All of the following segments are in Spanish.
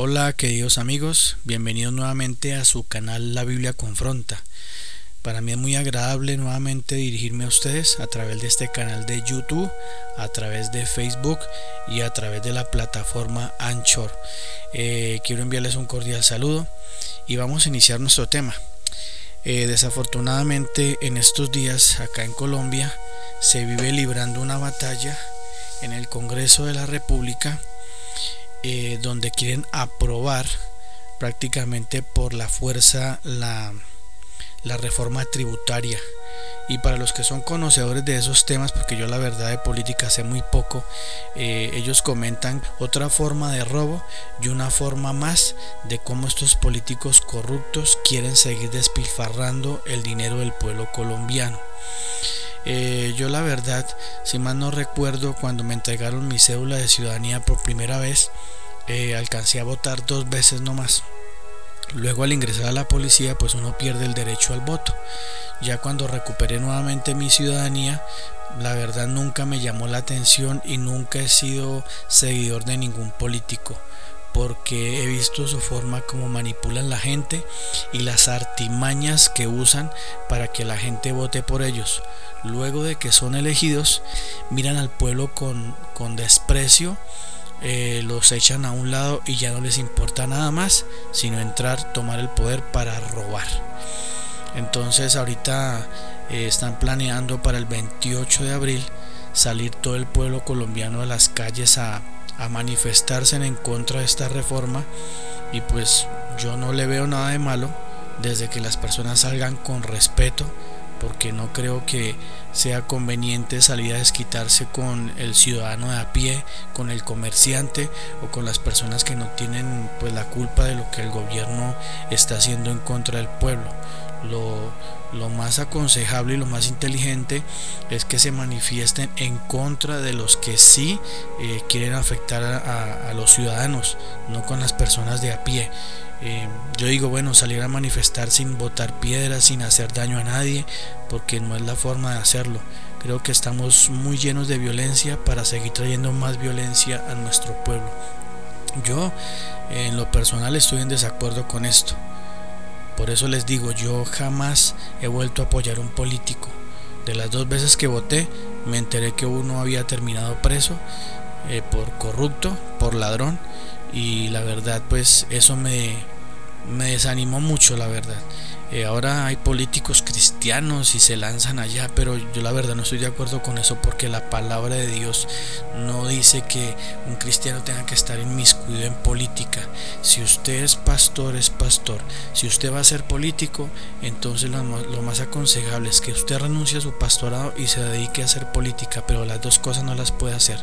Hola queridos amigos, bienvenidos nuevamente a su canal La Biblia Confronta. Para mí es muy agradable nuevamente dirigirme a ustedes a través de este canal de YouTube, a través de Facebook y a través de la plataforma Anchor. Eh, quiero enviarles un cordial saludo y vamos a iniciar nuestro tema. Eh, desafortunadamente en estos días acá en Colombia se vive librando una batalla en el Congreso de la República eh, donde quieren aprobar prácticamente por la fuerza la, la reforma tributaria. Y para los que son conocedores de esos temas, porque yo la verdad de política sé muy poco, eh, ellos comentan otra forma de robo y una forma más de cómo estos políticos corruptos quieren seguir despilfarrando el dinero del pueblo colombiano. Eh, yo la verdad, si mal no recuerdo, cuando me entregaron mi cédula de ciudadanía por primera vez, eh, alcancé a votar dos veces nomás. Luego al ingresar a la policía pues uno pierde el derecho al voto. Ya cuando recuperé nuevamente mi ciudadanía, la verdad nunca me llamó la atención y nunca he sido seguidor de ningún político porque he visto su forma como manipulan la gente y las artimañas que usan para que la gente vote por ellos. Luego de que son elegidos, miran al pueblo con, con desprecio, eh, los echan a un lado y ya no les importa nada más, sino entrar, tomar el poder para robar. Entonces ahorita eh, están planeando para el 28 de abril salir todo el pueblo colombiano a las calles a a manifestarse en contra de esta reforma y pues yo no le veo nada de malo desde que las personas salgan con respeto porque no creo que sea conveniente salir a desquitarse con el ciudadano de a pie, con el comerciante o con las personas que no tienen pues la culpa de lo que el gobierno está haciendo en contra del pueblo. Lo, lo más aconsejable y lo más inteligente es que se manifiesten en contra de los que sí eh, quieren afectar a, los ciudadanos, no con las personas de a pie. Eh, yo digo, bueno, salir a manifestar sin botar piedras, sin hacer daño a nadie, porque no es la forma de hacerlo. Creo que estamos muy llenos de violencia para seguir trayendo más violencia a nuestro pueblo. Yo, en lo personal, estoy en desacuerdo con esto. Por eso les digo, yo jamás he vuelto a apoyar a un político. De las dos veces que voté, me enteré que uno había terminado preso eh, por corrupto, por ladrón. Y la verdad, pues eso me, me desanimó mucho, la verdad. Eh, ahora hay políticos cristianos y se lanzan allá, pero yo la verdad no estoy de acuerdo con eso porque la palabra de Dios no dice que un cristiano tenga que estar inmiscuido en política. Si usted es pastor, es pastor. Si usted va a ser político, entonces lo, lo más aconsejable es que usted renuncie a su pastorado y se dedique a hacer política, pero las dos cosas no las puede hacer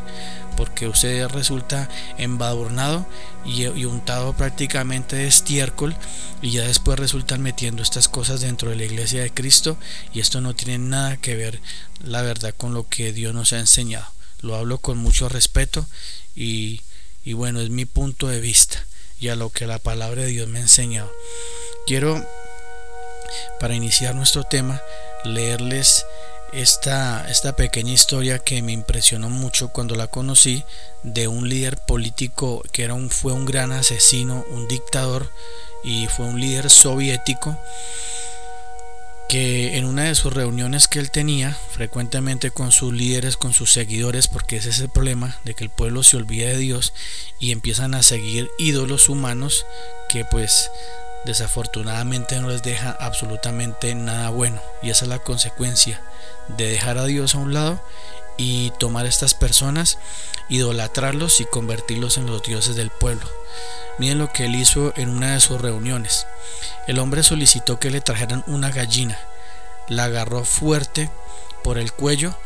porque usted resulta embadurnado y, untado prácticamente de estiércol y ya después resultan metiendo estas cosas dentro de la iglesia de Cristo y esto no tiene nada que ver la verdad con lo que Dios nos ha enseñado. Lo hablo con mucho respeto y, y bueno, es mi punto de vista y a lo que la palabra de Dios me ha enseñado. Quiero, para iniciar nuestro tema, leerles esta, esta pequeña historia que me impresionó mucho cuando la conocí de un líder político que era un, fue un gran asesino, un dictador y fue un líder soviético que en una de sus reuniones que él tenía frecuentemente con sus líderes, con sus seguidores, porque ese es el problema de que el pueblo se olvida de Dios y empiezan a seguir ídolos humanos que pues desafortunadamente no les deja absolutamente nada bueno y esa es la consecuencia de dejar a Dios a un lado y tomar a estas personas, idolatrarlos y convertirlos en los dioses del pueblo. Miren lo que él hizo en una de sus reuniones. El hombre solicitó que le trajeran una gallina, la agarró fuerte por el cuello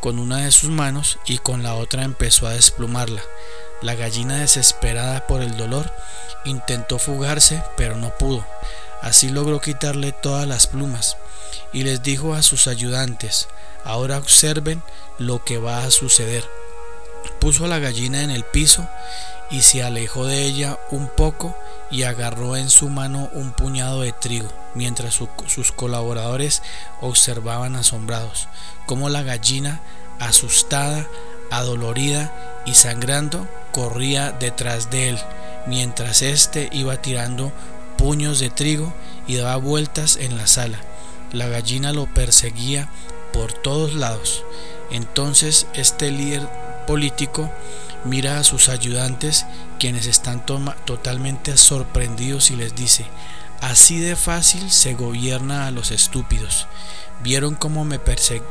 con una de sus manos y con la otra empezó a desplumarla. La gallina desesperada por el dolor intentó fugarse pero no pudo. Así logró quitarle todas las plumas y les dijo a sus ayudantes, ahora observen lo que va a suceder. Puso a la gallina en el piso y se alejó de ella un poco y agarró en su mano un puñado de trigo, mientras sus colaboradores observaban asombrados cómo la gallina, asustada, adolorida y sangrando, corría detrás de él mientras éste iba tirando puños de trigo y daba vueltas en la sala. La gallina lo perseguía por todos lados. Entonces este líder político mira a sus ayudantes, quienes están totalmente sorprendidos y les dice, así de fácil se gobierna a los estúpidos. ¿Vieron cómo me,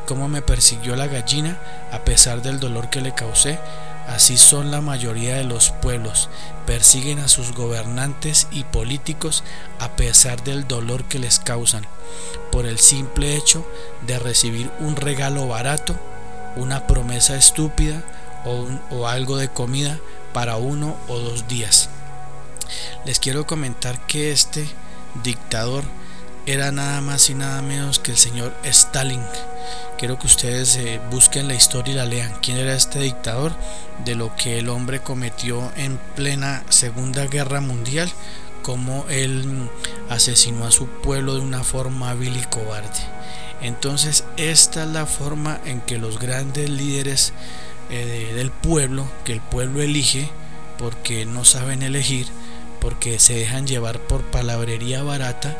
cómo me persiguió la gallina a pesar del dolor que le causé? Así son la mayoría de los pueblos, persiguen a sus gobernantes y políticos a pesar del dolor que les causan, por el simple hecho de recibir un regalo barato, una promesa estúpida o, o algo de comida para uno o dos días. Les quiero comentar que este dictador era nada más y nada menos que el señor Stalin. Quiero que ustedes eh, busquen la historia y la lean. ¿Quién era este dictador? De lo que el hombre cometió en plena Segunda Guerra Mundial, cómo él asesinó a su pueblo de una forma vil y cobarde. Entonces esta es la forma en que los grandes líderes eh, del pueblo, que el pueblo elige, porque no saben elegir, porque se dejan llevar por palabrería barata,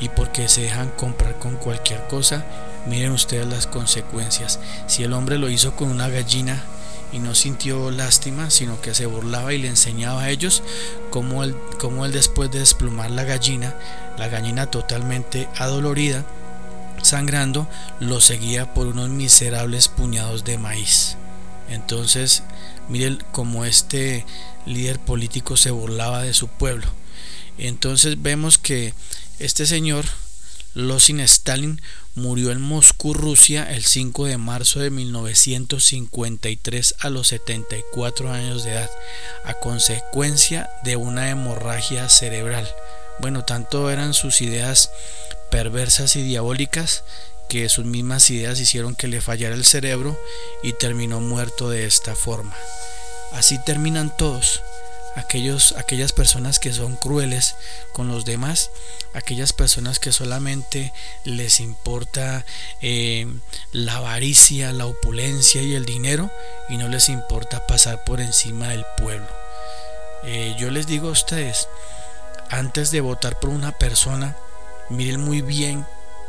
y porque se dejan comprar con cualquier cosa, miren ustedes las consecuencias. Si el hombre lo hizo con una gallina y no sintió lástima, sino que se burlaba y le enseñaba a ellos cómo él, cómo él después de desplumar la gallina, la gallina totalmente adolorida, sangrando, lo seguía por unos miserables puñados de maíz. Entonces, miren cómo este líder político se burlaba de su pueblo. Entonces vemos que este señor, Losin Stalin, murió en Moscú, Rusia, el 5 de marzo de 1953 a los 74 años de edad, a consecuencia de una hemorragia cerebral. Bueno, tanto eran sus ideas perversas y diabólicas que sus mismas ideas hicieron que le fallara el cerebro y terminó muerto de esta forma. Así terminan todos aquellos, aquellas personas que son crueles con los demás, aquellas personas que solamente les importa eh, la avaricia, la opulencia y el dinero y no les importa pasar por encima del pueblo. Eh, yo les digo a ustedes, antes de votar por una persona, miren muy bien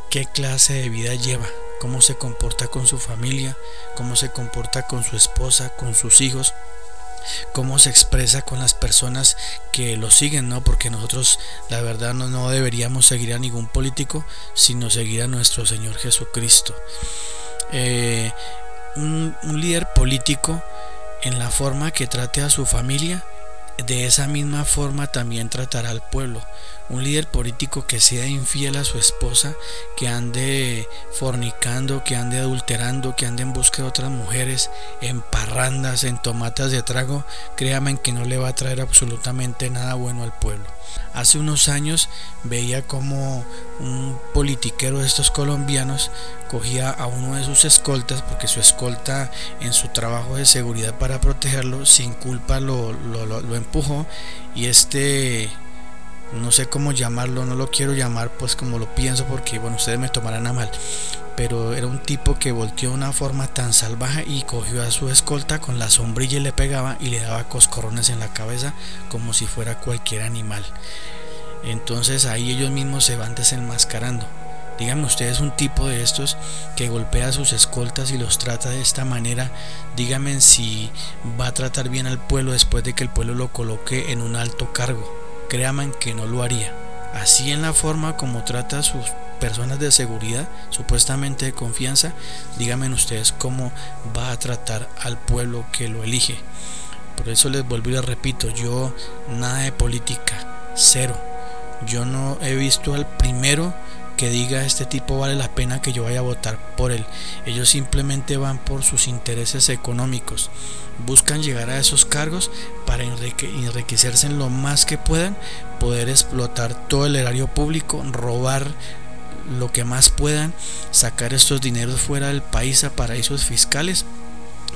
qué clase de vida lleva, cómo se comporta con su familia, cómo se comporta con su esposa, con sus hijos, cómo se expresa con las personas que lo siguen, ¿no? Porque nosotros la verdad no, deberíamos seguir a ningún político, sino seguir a nuestro Señor Jesucristo. Eh, un líder político en la forma que trate a su familia, de esa misma forma también tratará al pueblo. Un líder político que sea infiel a su esposa, que ande fornicando, que ande adulterando, que ande en busca de otras mujeres, en parrandas, en tomatas de trago, créame que no le va a traer absolutamente nada bueno al pueblo. Hace unos años veía como un politiquero de estos colombianos cogía a uno de sus escoltas, porque su escolta en su trabajo de seguridad para protegerlo, sin culpa lo, lo, lo empujó y este no sé cómo llamarlo, no lo quiero llamar pues como lo pienso porque bueno, ustedes me tomarán a mal, pero era un tipo que volteó de una forma tan salvaje y cogió a su escolta con la sombrilla y le pegaba y le daba coscorrones en la cabeza como si fuera cualquier animal. Entonces ahí ellos mismos se van desenmascarando. Díganme ustedes un tipo de estos que golpea a sus escoltas y los trata de esta manera. Díganme si va a tratar bien al pueblo después de que el pueblo lo coloque en un alto cargo créanme que no lo haría. Así en la forma como trata a sus personas de seguridad, supuestamente de confianza, díganme ustedes cómo va a tratar al pueblo que lo elige. Por eso les vuelvo y les repito, yo nada de política, cero. Yo no he visto al primero que diga este tipo vale la pena que yo vaya a votar por él. Ellos simplemente van por sus intereses económicos. Buscan llegar a esos cargos para enriquecerse en lo más que puedan, poder explotar todo el erario público, robar lo que más puedan, sacar estos dineros fuera del país a paraísos fiscales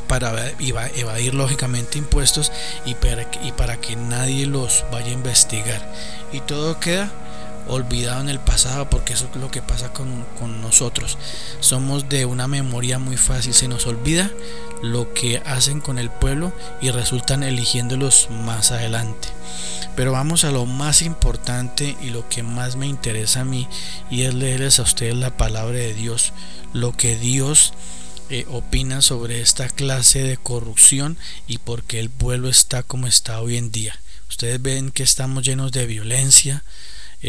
para evadir lógicamente impuestos y para, y para que nadie los vaya a investigar. Y todo queda olvidado en el pasado porque eso es lo que pasa con, con nosotros. Somos de una memoria muy fácil, se nos olvida lo que hacen con el pueblo y resultan eligiéndolos más adelante. Pero vamos a lo más importante y lo que más me interesa a mí y es leerles a ustedes la palabra de Dios, lo que Dios eh, opina sobre esta clase de corrupción y por qué el pueblo está como está hoy en día. Ustedes ven que estamos llenos de violencia,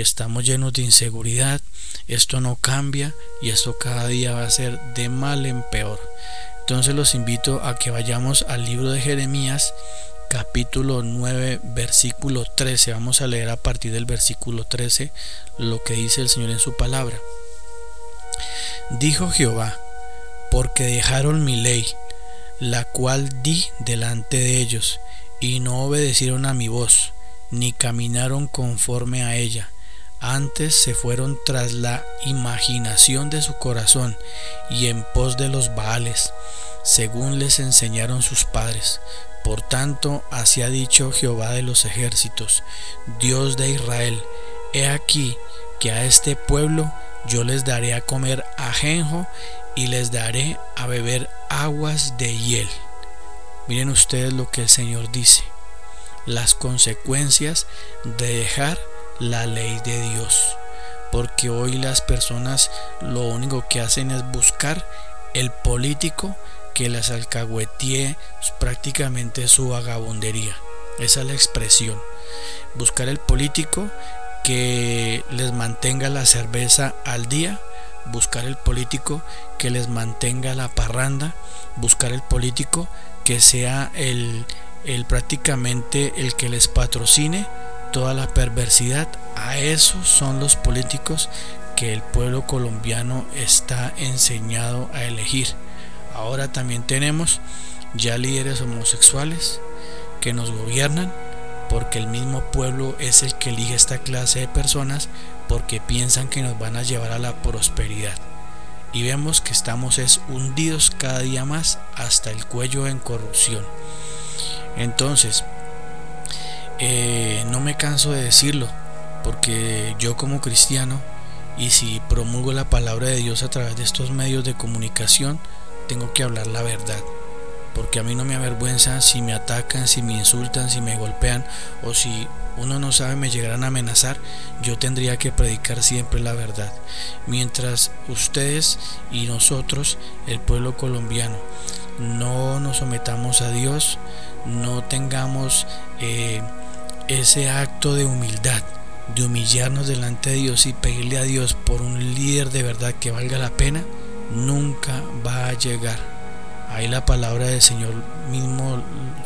estamos llenos de inseguridad, esto no cambia y esto cada día va a ser de mal en peor. Entonces los invito a que vayamos al libro de Jeremías capítulo 9 versículo 13. Vamos a leer a partir del versículo 13 lo que dice el Señor en su palabra. Dijo Jehová, porque dejaron mi ley, la cual di delante de ellos, y no obedecieron a mi voz, ni caminaron conforme a ella. Antes se fueron tras la imaginación de su corazón y en pos de los baales, según les enseñaron sus padres. Por tanto, así ha dicho Jehová de los ejércitos, Dios de Israel, he aquí que a este pueblo yo les daré a comer ajenjo y les daré a beber aguas de hiel. Miren ustedes lo que el Señor dice, las consecuencias de dejar la ley de Dios. Porque hoy las personas lo único que hacen es buscar el político que les alcahuetee prácticamente su vagabundería. Esa es la expresión. Buscar el político que les mantenga la cerveza al día, buscar el político que les mantenga la parranda, buscar el político que sea el, el prácticamente el que les patrocine toda la perversidad. A esos son los políticos que el pueblo colombiano está enseñado a elegir. Ahora también tenemos ya líderes homosexuales que nos gobiernan porque el mismo pueblo es el que elige esta clase de personas porque piensan que nos van a llevar a la prosperidad. Y vemos que estamos es hundidos cada día más hasta el cuello en corrupción. Entonces, eh, no me canso de decirlo, porque yo como cristiano, y si promulgo la palabra de Dios a través de estos medios de comunicación, tengo que hablar la verdad porque a mí no me avergüenza si me atacan, si me insultan, si me golpean o si uno no sabe me llegarán a amenazar, yo tendría que predicar siempre la verdad. Mientras ustedes y nosotros, el pueblo colombiano, no nos sometamos a Dios, no tengamos eh, ese acto de humildad, de humillarnos delante de Dios y pedirle a Dios por un líder de verdad que valga la pena, nunca va a llegar Ahí la palabra del Señor mismo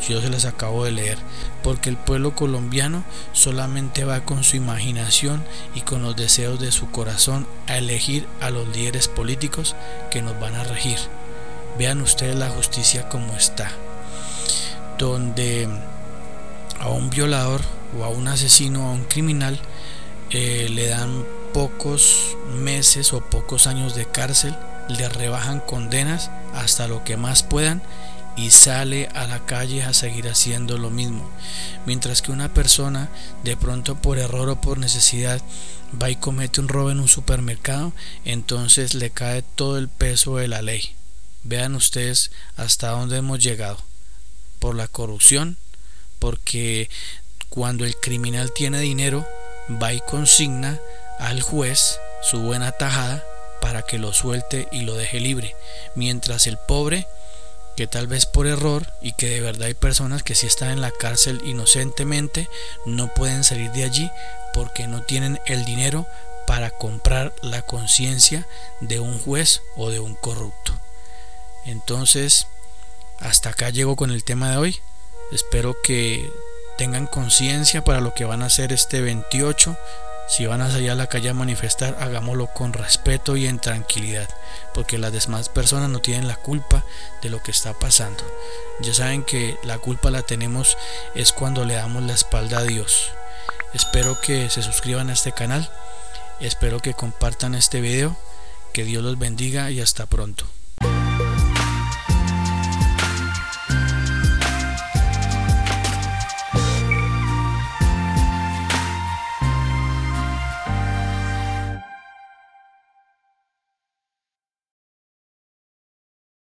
yo se las acabo de leer, porque el pueblo colombiano solamente va con su imaginación y con los deseos de su corazón a elegir a los líderes políticos que nos van a regir. Vean ustedes la justicia como está, donde a un violador o a un asesino, a un criminal, eh, le dan pocos meses o pocos años de cárcel le rebajan condenas hasta lo que más puedan y sale a la calle a seguir haciendo lo mismo. Mientras que una persona de pronto por error o por necesidad va y comete un robo en un supermercado, entonces le cae todo el peso de la ley. Vean ustedes hasta dónde hemos llegado. Por la corrupción, porque cuando el criminal tiene dinero, va y consigna al juez su buena tajada para que lo suelte y lo deje libre, mientras el pobre, que tal vez por error y que de verdad hay personas que si están en la cárcel inocentemente, no pueden salir de allí porque no tienen el dinero para comprar la conciencia de un juez o de un corrupto. Entonces, hasta acá llego con el tema de hoy. Espero que tengan conciencia para lo que van a hacer este 28 si van a salir a la calle a manifestar, hagámoslo con respeto y en tranquilidad, porque las demás personas no tienen la culpa de lo que está pasando. Ya saben que la culpa la tenemos es cuando le damos la espalda a Dios. Espero que se suscriban a este canal, espero que compartan este video, que Dios los bendiga y hasta pronto.